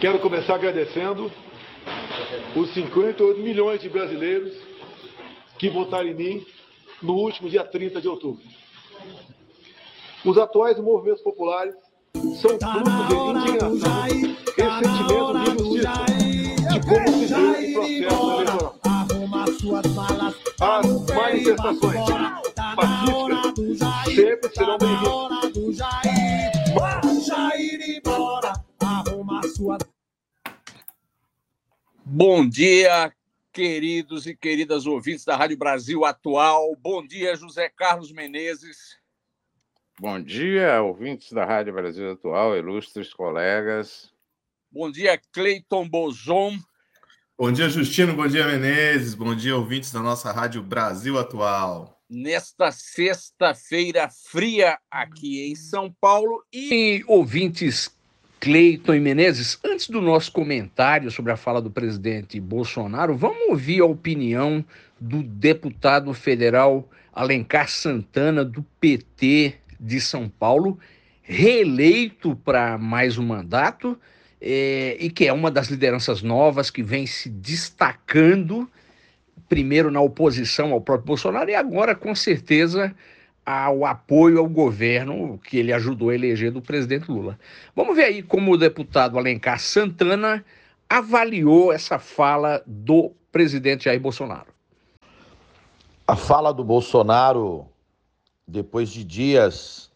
Quero começar agradecendo os 58 milhões de brasileiros que votaram em mim no último dia 30 de outubro. Os atuais movimentos populares são tá fruto de indignação, ressentimento e injustiça de como se deu o processo eleitoral. As manifestações pacíficas sempre serão bem-vindas. Bom dia, queridos e queridas ouvintes da Rádio Brasil Atual. Bom dia, José Carlos Menezes. Bom dia, ouvintes da Rádio Brasil Atual, ilustres colegas. Bom dia, Cleiton Bozon. Bom dia, Justino. Bom dia, Menezes. Bom dia, ouvintes da nossa Rádio Brasil Atual. Nesta sexta-feira fria aqui em São Paulo e ouvintes Cleiton e Menezes, antes do nosso comentário sobre a fala do presidente Bolsonaro, vamos ouvir a opinião do deputado federal Alencar Santana, do PT, de São Paulo, reeleito para mais um mandato, é, e que é uma das lideranças novas que vem se destacando, primeiro na oposição ao próprio Bolsonaro, e agora, com certeza, ao apoio ao governo que ele ajudou a eleger do presidente Lula. Vamos ver aí como o deputado Alencar Santana avaliou essa fala do presidente Jair Bolsonaro. A fala do Bolsonaro depois de dias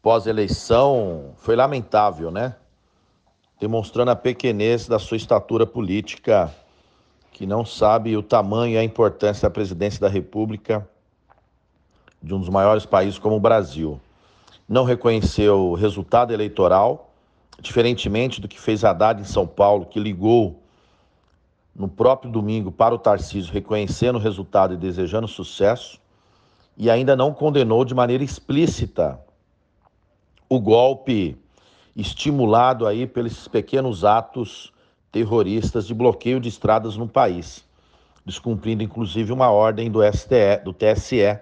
pós-eleição, foi lamentável, né? Demonstrando a pequenez da sua estatura política, que não sabe o tamanho e a importância da presidência da República de um dos maiores países como o Brasil. Não reconheceu o resultado eleitoral, diferentemente do que fez Haddad em São Paulo, que ligou no próprio domingo para o Tarcísio, reconhecendo o resultado e desejando sucesso e ainda não condenou de maneira explícita o golpe estimulado aí pelos pequenos atos terroristas de bloqueio de estradas no país, descumprindo inclusive uma ordem do STE, do TSE,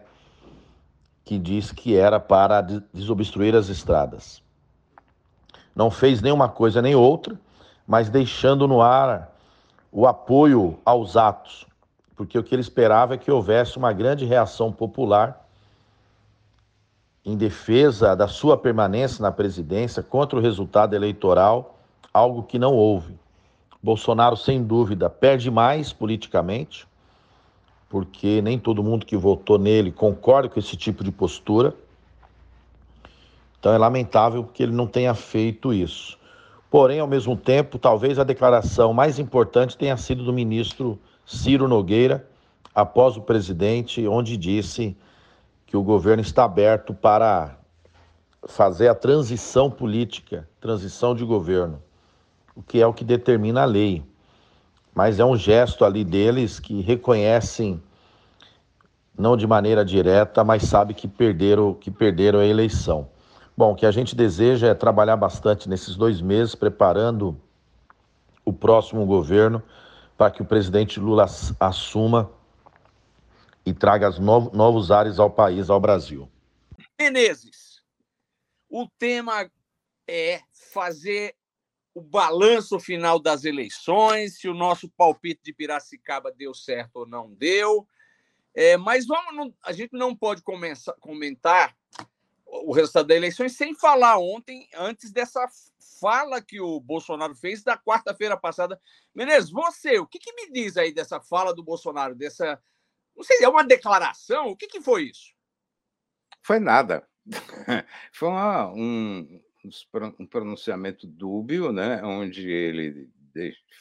que diz que era para desobstruir as estradas. Não fez nenhuma coisa nem outra, mas deixando no ar o apoio aos atos, porque o que ele esperava é que houvesse uma grande reação popular em defesa da sua permanência na presidência contra o resultado eleitoral, algo que não houve. Bolsonaro, sem dúvida, perde mais politicamente, porque nem todo mundo que votou nele concorda com esse tipo de postura. Então é lamentável que ele não tenha feito isso. Porém, ao mesmo tempo, talvez a declaração mais importante tenha sido do ministro Ciro Nogueira, após o presidente, onde disse que o governo está aberto para fazer a transição política, transição de governo, o que é o que determina a lei. Mas é um gesto ali deles que reconhecem, não de maneira direta, mas sabe que perderam, que perderam a eleição. Bom, o que a gente deseja é trabalhar bastante nesses dois meses, preparando o próximo governo para que o presidente Lula assuma e traga novos, novos ares ao país, ao Brasil. Menezes, o tema é fazer o balanço final das eleições, se o nosso palpite de Piracicaba deu certo ou não deu. É, mas vamos, a gente não pode começar, comentar o resultado das eleições sem falar ontem, antes dessa fala que o Bolsonaro fez da quarta-feira passada. Menezes, você, o que, que, me diz aí dessa fala do Bolsonaro, dessa. Não sei, é uma declaração? O que, que foi isso? Foi nada. Foi uma, um, um pronunciamento dúbio, né, onde ele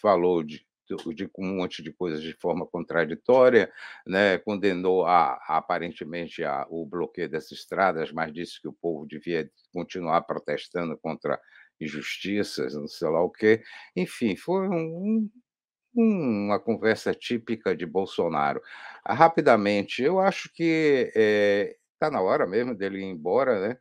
falou de de um monte de coisas de forma contraditória, né? condenou a, aparentemente a, o bloqueio dessas estradas, mas disse que o povo devia continuar protestando contra injustiças, não sei lá o quê. Enfim, foi um, um, uma conversa típica de Bolsonaro. Rapidamente, eu acho que está eh, na hora mesmo dele ir embora, né?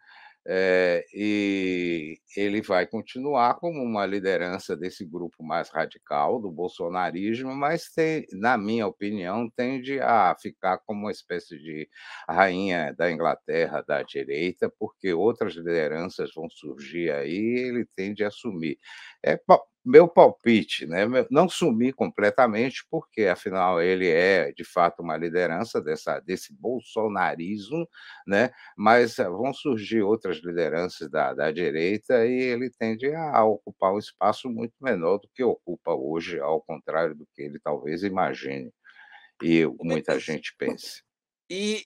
É, e ele vai continuar como uma liderança desse grupo mais radical do bolsonarismo, mas tem, na minha opinião, tende a ficar como uma espécie de rainha da Inglaterra da direita, porque outras lideranças vão surgir aí e ele tende a assumir. É, meu palpite, né? não sumir completamente, porque afinal ele é de fato uma liderança dessa, desse bolsonarismo, né? mas eh, vão surgir outras lideranças da, da direita e ele tende a ocupar um espaço muito menor do que ocupa hoje, ao contrário do que ele talvez imagine e muita gente pense. E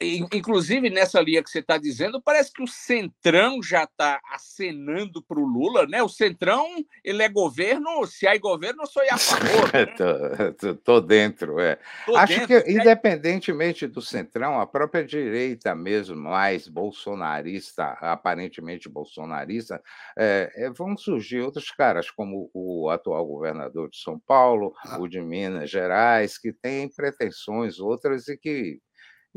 inclusive nessa linha que você está dizendo, parece que o Centrão já está acenando para o Lula, né? O Centrão, ele é governo, se há governo, eu sou a favor. Né? tô, tô, tô, dentro, é. Tô Acho dentro, que, independentemente do Centrão, a própria direita mesmo, mais bolsonarista, aparentemente bolsonarista, é, é, vão surgir outros caras, como o atual governador de São Paulo, ah. o de Minas Gerais, que têm pretensões outras e que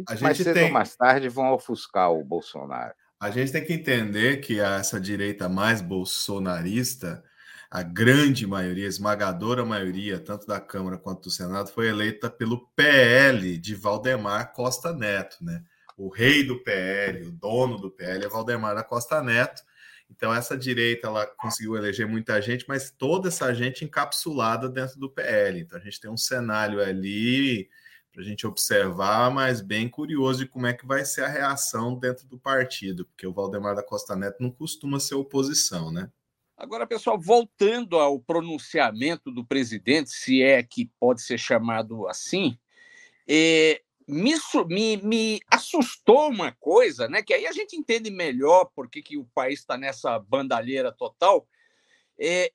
a mais cedo tem... ou mais tarde vão ofuscar o Bolsonaro. A gente tem que entender que essa direita mais bolsonarista, a grande maioria, esmagadora maioria, tanto da Câmara quanto do Senado, foi eleita pelo PL de Valdemar Costa Neto, né? O rei do PL, o dono do PL é Valdemar da Costa Neto. Então essa direita ela conseguiu eleger muita gente, mas toda essa gente encapsulada dentro do PL. Então a gente tem um cenário ali para a gente observar, mas bem curioso de como é que vai ser a reação dentro do partido, porque o Valdemar da Costa Neto não costuma ser oposição, né? Agora, pessoal, voltando ao pronunciamento do presidente, se é que pode ser chamado assim, é, me, me, me, assustou uma coisa, né? Que aí a gente entende melhor por que, que o país está nessa bandalheira total. É,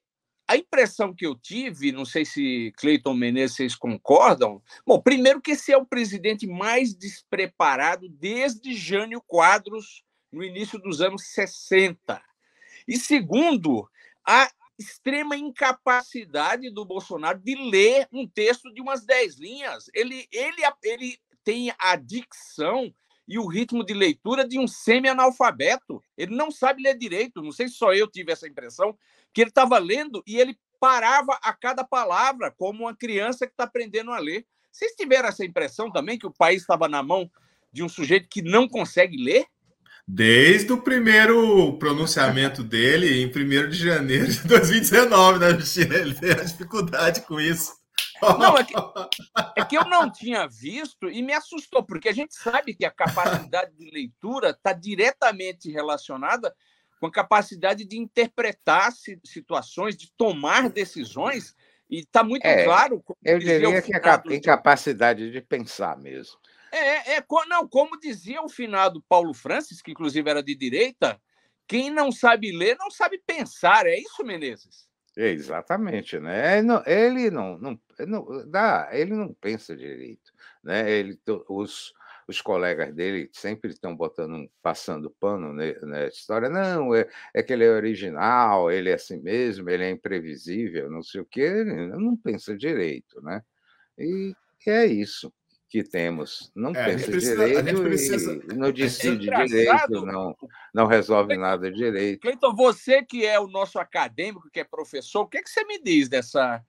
a impressão que eu tive, não sei se Cleiton Menezes vocês concordam, bom, primeiro que esse é o presidente mais despreparado desde Jânio Quadros, no início dos anos 60. E segundo, a extrema incapacidade do Bolsonaro de ler um texto de umas dez linhas. Ele, ele, ele tem a dicção e o ritmo de leitura de um semi-analfabeto. Ele não sabe ler direito. Não sei se só eu tive essa impressão, que ele estava lendo e ele parava a cada palavra, como uma criança que está aprendendo a ler. Vocês tiveram essa impressão também que o país estava na mão de um sujeito que não consegue ler? Desde o primeiro pronunciamento dele, em 1 de janeiro de 2019, né, Justina? Ele tem a dificuldade com isso. Não, é que, é que, eu não tinha visto e me assustou, porque a gente sabe que a capacidade de leitura está diretamente relacionada com a capacidade de interpretar situações, de tomar decisões, e está muito é, claro. Eu diria que a incapacidade de pensar mesmo. É, é, não, como dizia o finado Paulo Francis, que inclusive era de direita, quem não sabe ler não sabe pensar. É isso, Menezes? Exatamente, né? Ele não, não, não, dá, ele não pensa direito, né? Ele, os, os colegas dele sempre estão botando, passando pano nessa história. Não, é, é que ele é original, ele é assim mesmo, ele é imprevisível, não sei o quê. Ele não pensa direito, né? E, e é isso que temos. Não é, pensa precisa, direito precisa... e não decide é direito, não, não resolve nada direito. Cleiton, você que é o nosso acadêmico, que é professor, o que, é que você me diz dessa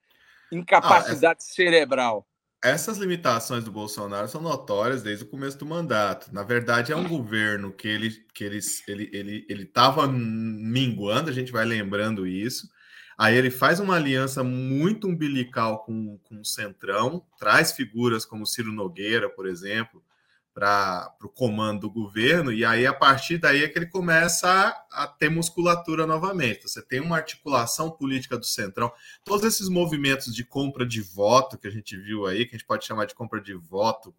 incapacidade ah, essa... cerebral? essas limitações do Bolsonaro são notórias desde o começo do mandato. Na verdade, é um governo que ele que ele ele ele ele estava minguando, a gente vai lembrando isso. Aí ele faz uma aliança muito umbilical com, com o Centrão, traz figuras como Ciro Nogueira, por exemplo, para o comando do governo, e aí a partir daí é que ele começa a, a, ter musculatura novamente. Você tem uma articulação política do Centrão, todos esses movimentos de compra de voto que a gente viu aí, que a gente pode chamar de compra de voto,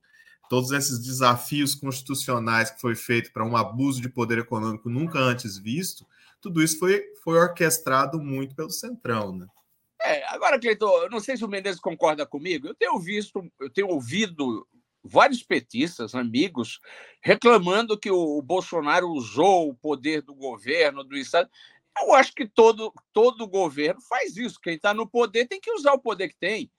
todos esses desafios constitucionais que foi feito para um abuso de poder econômico nunca antes visto, tudo isso foi, foi orquestrado muito pelo Centrão, né? É, agora, Cleiton, eu não sei se o Mendes concorda comigo, eu tenho visto, eu tenho ouvido vários petistas, amigos, reclamando que o Bolsonaro usou o poder do governo, do Estado. Eu acho que todo, todo governo faz isso. Quem está no poder tem que usar o poder que tem.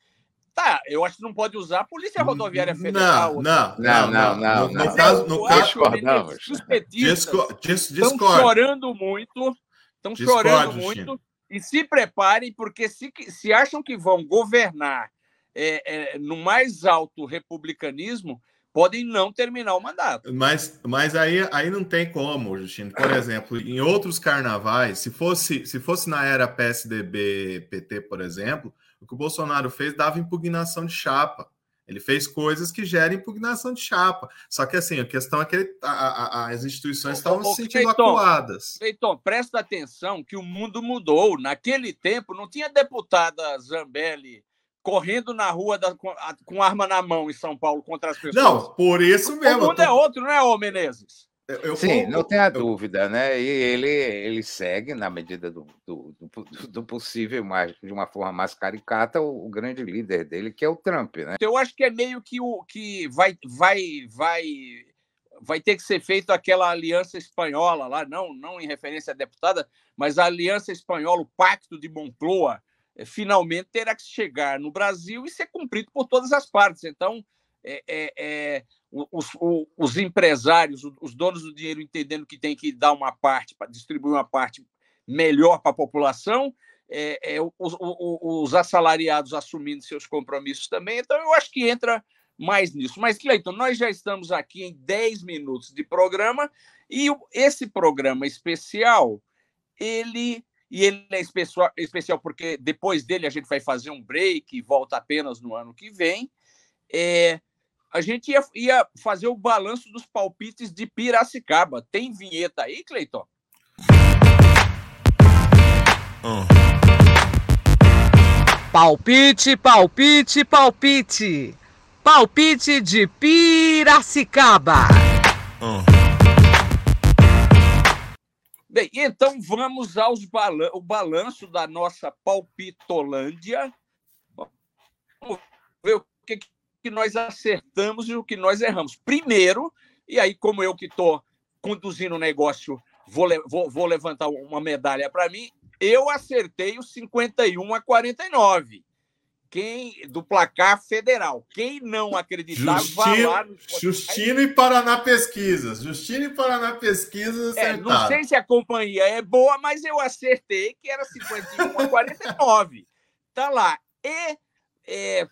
Tá, eu acho que não pode usar a Polícia Rodoviária Federal. Não, não, não, não. não, não, no, caso, no caso, os petistas estão chorando muito, estão chorando muito e se preparem porque se, se acham que vão governar é, é, no mais alto republicanismo, podem não terminar o mandato. Mas, mas aí, aí não tem como, Justino. Por exemplo, em outros carnavais, se fosse, se fosse na era PSDB-PT, por exemplo, o que o Bolsonaro fez dava impugnação de chapa. Ele fez coisas que geram impugnação de chapa. Só que assim, a questão é que a, a, as instituições estavam se sentindo Cleiton, acuadas. Cleiton, presta atenção que o mundo mudou. Naquele tempo não tinha deputada Zambelli correndo na rua da, com, com, arma na mão em São Paulo contra as pessoas. Não, por isso mesmo. O mundo tô... é outro, não é, ô Menezes? Eu, Sim, não tenha dúvida, né? E ele, ele segue, na medida do, do, do, do possível, mais, de uma forma mais caricata, o, o, grande líder dele, que é o Trump, né? Eu acho que é meio que o que vai, vai, vai, vai ter que ser feito aquela aliança espanhola lá, não, não em referência à deputada, mas a aliança espanhola, o Pacto de Moncloa, é, finalmente terá que chegar no Brasil e ser cumprido por todas as partes. Então, é, é, é os, os, empresários, os donos do dinheiro entendendo que tem que dar uma parte, para distribuir uma parte melhor para a população, é, é, os, os, assalariados assumindo seus compromissos também. Então, eu acho que entra mais nisso. Mas, Cleiton, nós já estamos aqui em 10 minutos de programa e esse programa especial, ele e ele é especial, especial porque depois dele a gente vai fazer um break e volta apenas no ano que vem. É, a gente ia, ia fazer o balanço dos palpites de Piracicaba. Tem vinheta aí, Cleiton? Uh. Palpite, palpite, palpite. Palpite de Piracicaba. Uh. Bem, então vamos aos balan o balanço da nossa palpitolândia. Vamos ver o que, que nós acertamos e o que nós erramos. Primeiro, e aí, como eu que estou conduzindo o negócio, vou, vou, vou levantar uma medalha para mim, eu acertei os 51 a 49 quem do placar federal. Quem não acreditar, Justino, lá no Justino e Paraná Pesquisas. Justino e Paraná Pesquisas é, Não sei se a companhia é boa, mas eu acertei que era 51 a 49. Tá lá. E é,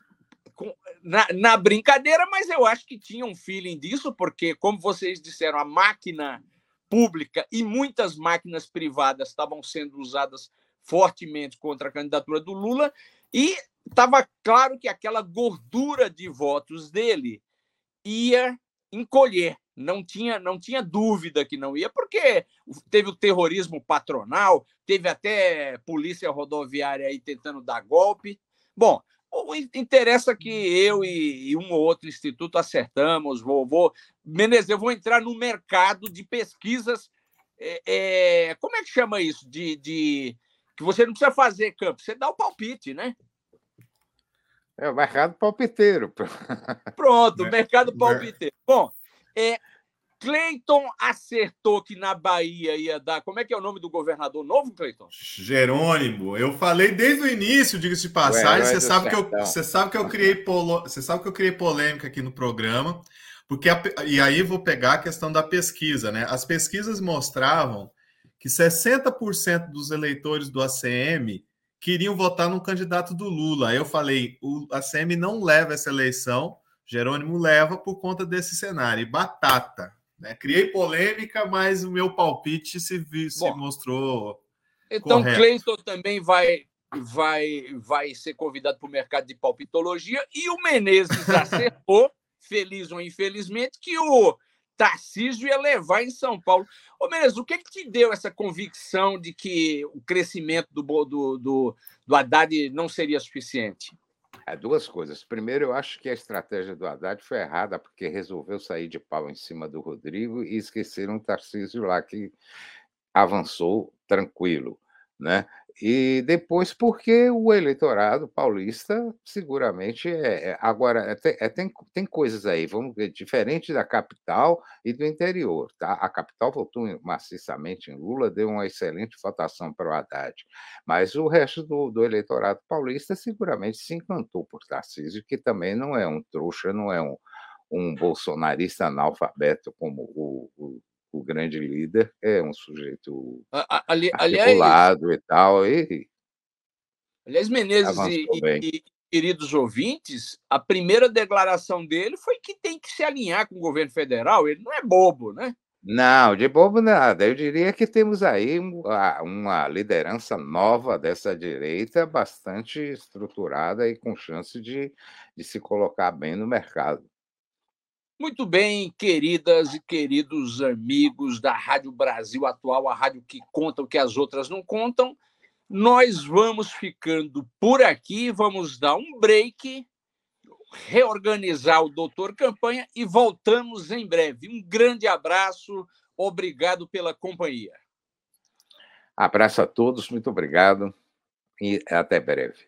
na, na, brincadeira, mas eu acho que tinha um feeling disso, porque, como vocês disseram, a máquina pública e muitas máquinas privadas estavam sendo usadas fortemente contra a candidatura do Lula, e estava claro que aquela gordura de votos dele ia encolher. Não tinha, não tinha dúvida que não ia, porque teve o terrorismo patronal, teve até polícia rodoviária aí tentando dar golpe. Bom, interessa que eu e, um ou outro instituto acertamos. Vou, vou, Menezes, eu vou entrar no mercado de pesquisas. É, é, como é que chama isso? De, de que você não precisa fazer campo, você dá o palpite, né? É o mercado palpiteiro. Pronto, o mercado palpiteiro. Bom, é, Cleiton acertou que na Bahia ia dar. Como é que é o nome do governador novo, Cleiton? Jerônimo. Eu falei desde o início, diga-se de passagem. Você sabe, que eu, você sabe que eu criei polo, você sabe que eu criei polêmica aqui no programa, porque a, e aí vou pegar a questão da pesquisa, né? As pesquisas mostravam que 60% dos eleitores do ACM queriam votar no candidato do Lula. Aí eu falei, o ACM não leva essa eleição, Jerônimo leva por conta desse cenário. E batata. Né? Criei polêmica, mas o meu palpite se, vi, se mostrou. Então, Cleiton também vai, vai, vai ser convidado para o mercado de palpitologia. E o Menezes acertou, feliz ou infelizmente, que o Tarcísio ia levar em São Paulo. Ô, Menezes, o que, que te deu essa convicção de que o crescimento do, do, do, do Haddad não seria suficiente? É, duas coisas. Primeiro, eu acho que a estratégia do Haddad foi errada, porque resolveu sair de pau em cima do Rodrigo e esqueceram o Tarcísio lá, que avançou tranquilo. Né? E depois, porque o eleitorado paulista seguramente é. é agora, é, tem, é, tem, tem coisas aí, vamos ver, diferente da capital e do interior. Tá? A capital votou maciçamente em Lula, deu uma excelente votação para o Haddad. Mas o resto do, do eleitorado paulista seguramente se encantou por Tarcísio, que também não é um trouxa, não é um, um bolsonarista analfabeto como o, o o grande líder é um sujeito Ali, articulado aliás, e tal. E aliás, Menezes e, e, queridos ouvintes, a primeira declaração dele foi que tem que se alinhar com o governo federal. Ele não é bobo, né? Não, de bobo nada. Eu diria que temos aí uma liderança nova dessa direita, bastante estruturada e com chance de, de se colocar bem no mercado. Muito bem, queridas e queridos amigos da Rádio Brasil Atual, a rádio que conta o que as outras não contam. Nós vamos ficando por aqui, vamos dar um break, reorganizar o doutor Campanha e voltamos em breve. Um grande abraço, obrigado pela companhia. Abraço a todos, muito obrigado e até breve.